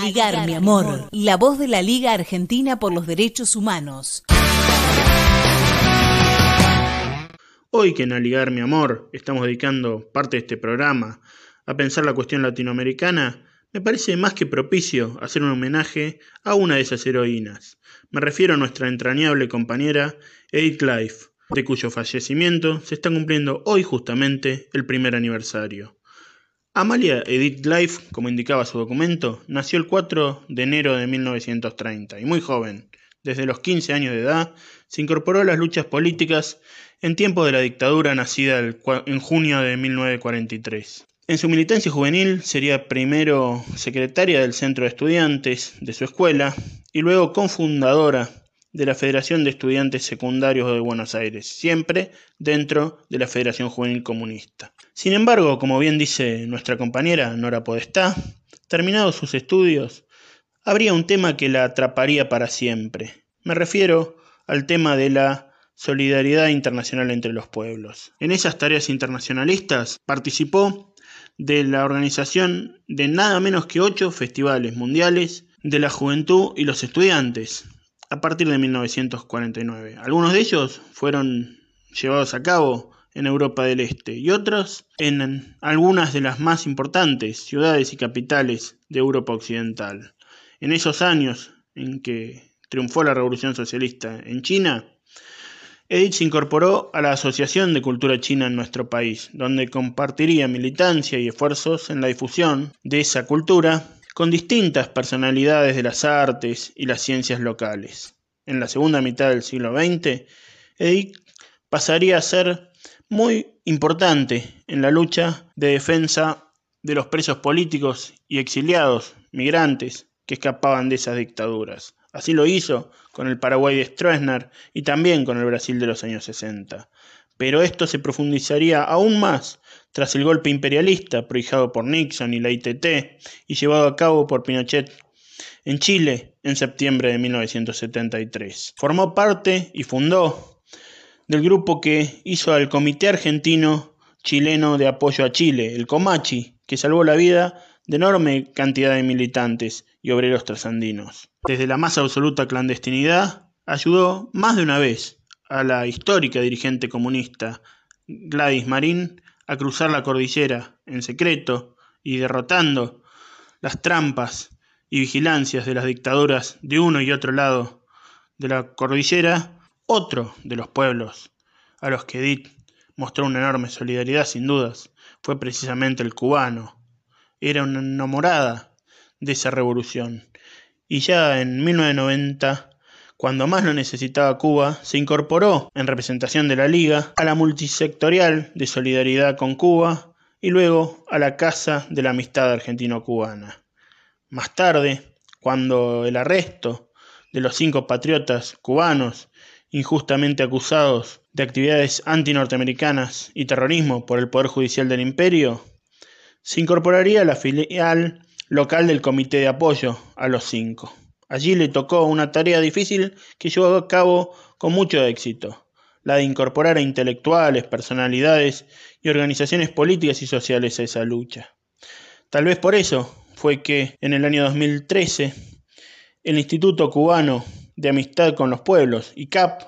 Aligar, mi amor, la voz de la Liga Argentina por los Derechos Humanos. Hoy que en Aligar, mi amor, estamos dedicando parte de este programa a pensar la cuestión latinoamericana, me parece más que propicio hacer un homenaje a una de esas heroínas. Me refiero a nuestra entrañable compañera Edith Life, de cuyo fallecimiento se está cumpliendo hoy justamente el primer aniversario. Amalia Edith Life, como indicaba su documento, nació el 4 de enero de 1930 y muy joven. Desde los 15 años de edad se incorporó a las luchas políticas en tiempos de la dictadura nacida en junio de 1943. En su militancia juvenil sería primero secretaria del centro de estudiantes de su escuela y luego cofundadora de la Federación de Estudiantes Secundarios de Buenos Aires, siempre dentro de la Federación Juvenil Comunista. Sin embargo, como bien dice nuestra compañera Nora Podestá, terminados sus estudios, habría un tema que la atraparía para siempre. Me refiero al tema de la solidaridad internacional entre los pueblos. En esas tareas internacionalistas participó de la organización de nada menos que ocho festivales mundiales de la juventud y los estudiantes a partir de 1949. Algunos de ellos fueron llevados a cabo en Europa del Este y otros en algunas de las más importantes ciudades y capitales de Europa Occidental. En esos años en que triunfó la Revolución Socialista en China, Edith se incorporó a la Asociación de Cultura China en nuestro país, donde compartiría militancia y esfuerzos en la difusión de esa cultura con distintas personalidades de las artes y las ciencias locales. En la segunda mitad del siglo XX, Edith pasaría a ser muy importante en la lucha de defensa de los presos políticos y exiliados, migrantes, que escapaban de esas dictaduras. Así lo hizo con el Paraguay de Stroessner y también con el Brasil de los años 60. Pero esto se profundizaría aún más tras el golpe imperialista prohijado por Nixon y la ITT y llevado a cabo por Pinochet en Chile en septiembre de 1973. Formó parte y fundó del grupo que hizo al Comité Argentino Chileno de Apoyo a Chile, el COMACHI, que salvó la vida de enorme cantidad de militantes y obreros trasandinos. Desde la más absoluta clandestinidad, ayudó más de una vez a la histórica dirigente comunista Gladys Marín a cruzar la cordillera en secreto y derrotando las trampas y vigilancias de las dictaduras de uno y otro lado de la cordillera, otro de los pueblos a los que Edith mostró una enorme solidaridad sin dudas fue precisamente el cubano. Era una enamorada de esa revolución. Y ya en 1990, cuando más lo necesitaba Cuba, se incorporó en representación de la Liga a la multisectorial de solidaridad con Cuba y luego a la Casa de la Amistad Argentino-Cubana. Más tarde, cuando el arresto de los cinco patriotas cubanos injustamente acusados de actividades antinorteamericanas y terrorismo por el Poder Judicial del Imperio, se incorporaría a la filial local del Comité de Apoyo a los cinco. Allí le tocó una tarea difícil que llevó a cabo con mucho éxito, la de incorporar a intelectuales, personalidades y organizaciones políticas y sociales a esa lucha. Tal vez por eso fue que en el año 2013 el Instituto Cubano de Amistad con los Pueblos, ICAP,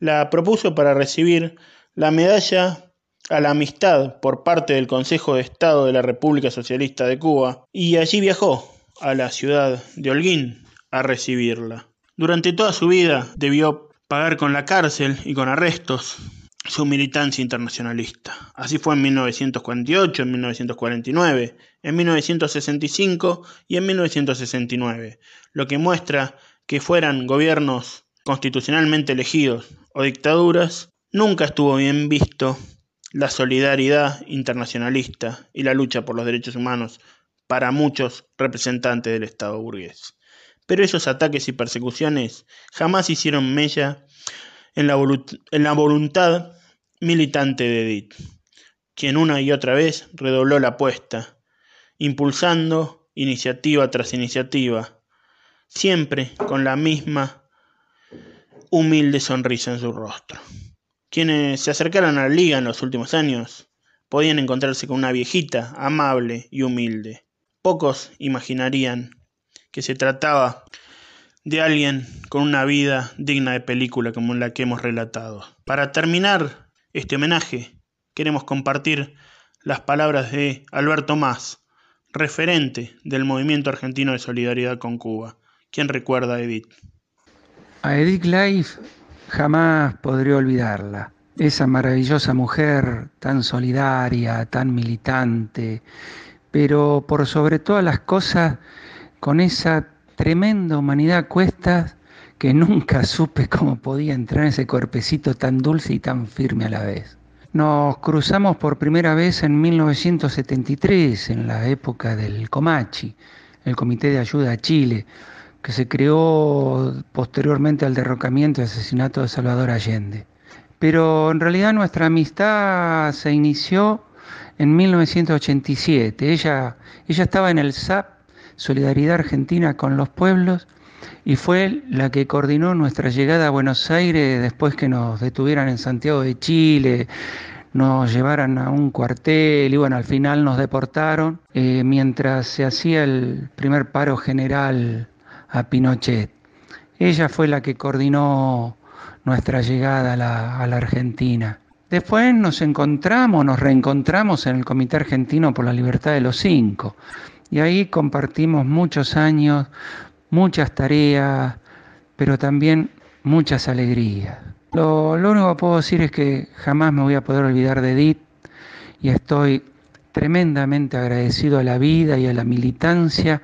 la propuso para recibir la medalla a la amistad por parte del Consejo de Estado de la República Socialista de Cuba y allí viajó a la ciudad de Holguín a recibirla. Durante toda su vida debió pagar con la cárcel y con arrestos su militancia internacionalista. Así fue en 1948, en 1949, en 1965 y en 1969, lo que muestra que fueran gobiernos constitucionalmente elegidos o dictaduras, nunca estuvo bien visto la solidaridad internacionalista y la lucha por los derechos humanos para muchos representantes del Estado burgués. Pero esos ataques y persecuciones jamás hicieron mella en la, voluntad militante de Edith, quien una y otra vez redobló la apuesta, impulsando iniciativa tras iniciativa, siempre con la misma humilde sonrisa en su rostro. Quienes se acercaron a la liga en los últimos años podían encontrarse con una viejita amable y humilde. Pocos imaginarían que se trataba de alguien con una vida digna de película como la que hemos relatado. Para terminar este homenaje, queremos compartir las palabras de Alberto Más, referente del movimiento argentino de solidaridad con Cuba. ¿Quién recuerda a Edith? A Edith Life jamás podré olvidarla. Esa maravillosa mujer tan solidaria, tan militante, pero por sobre todas las cosas, con esa tremenda humanidad a cuestas que nunca supe cómo podía entrar en ese cuerpecito tan dulce y tan firme a la vez. Nos cruzamos por primera vez en 1973, en la época del Comachi, el Comité de Ayuda a Chile, que se creó posteriormente al derrocamiento y asesinato de Salvador Allende. Pero en realidad nuestra amistad se inició en 1987. Ella, ella estaba en el SAP, Solidaridad Argentina con los Pueblos, y fue la que coordinó nuestra llegada a Buenos Aires después que nos detuvieran en Santiago de Chile, nos llevaran a un cuartel y bueno, al final nos deportaron eh, mientras se hacía el primer paro general a Pinochet. Ella fue la que coordinó nuestra llegada a la, a la Argentina. Después nos encontramos, nos reencontramos en el Comité Argentino por la Libertad de los Cinco y ahí compartimos muchos años, muchas tareas, pero también muchas alegrías. Lo, lo, único que puedo decir es que jamás me voy a poder olvidar de Edith y estoy tremendamente agradecido a la vida y a la militancia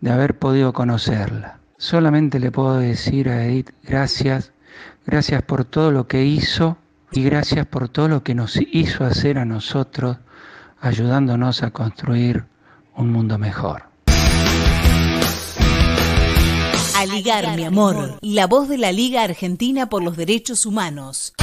de haber podido conocerla. Solamente le puedo decir a Edith gracias, gracias por todo lo que hizo y gracias por todo lo que nos hizo hacer a nosotros, ayudándonos a construir un mundo mejor. A mi amor, la voz de la Liga Argentina por los Derechos Humanos.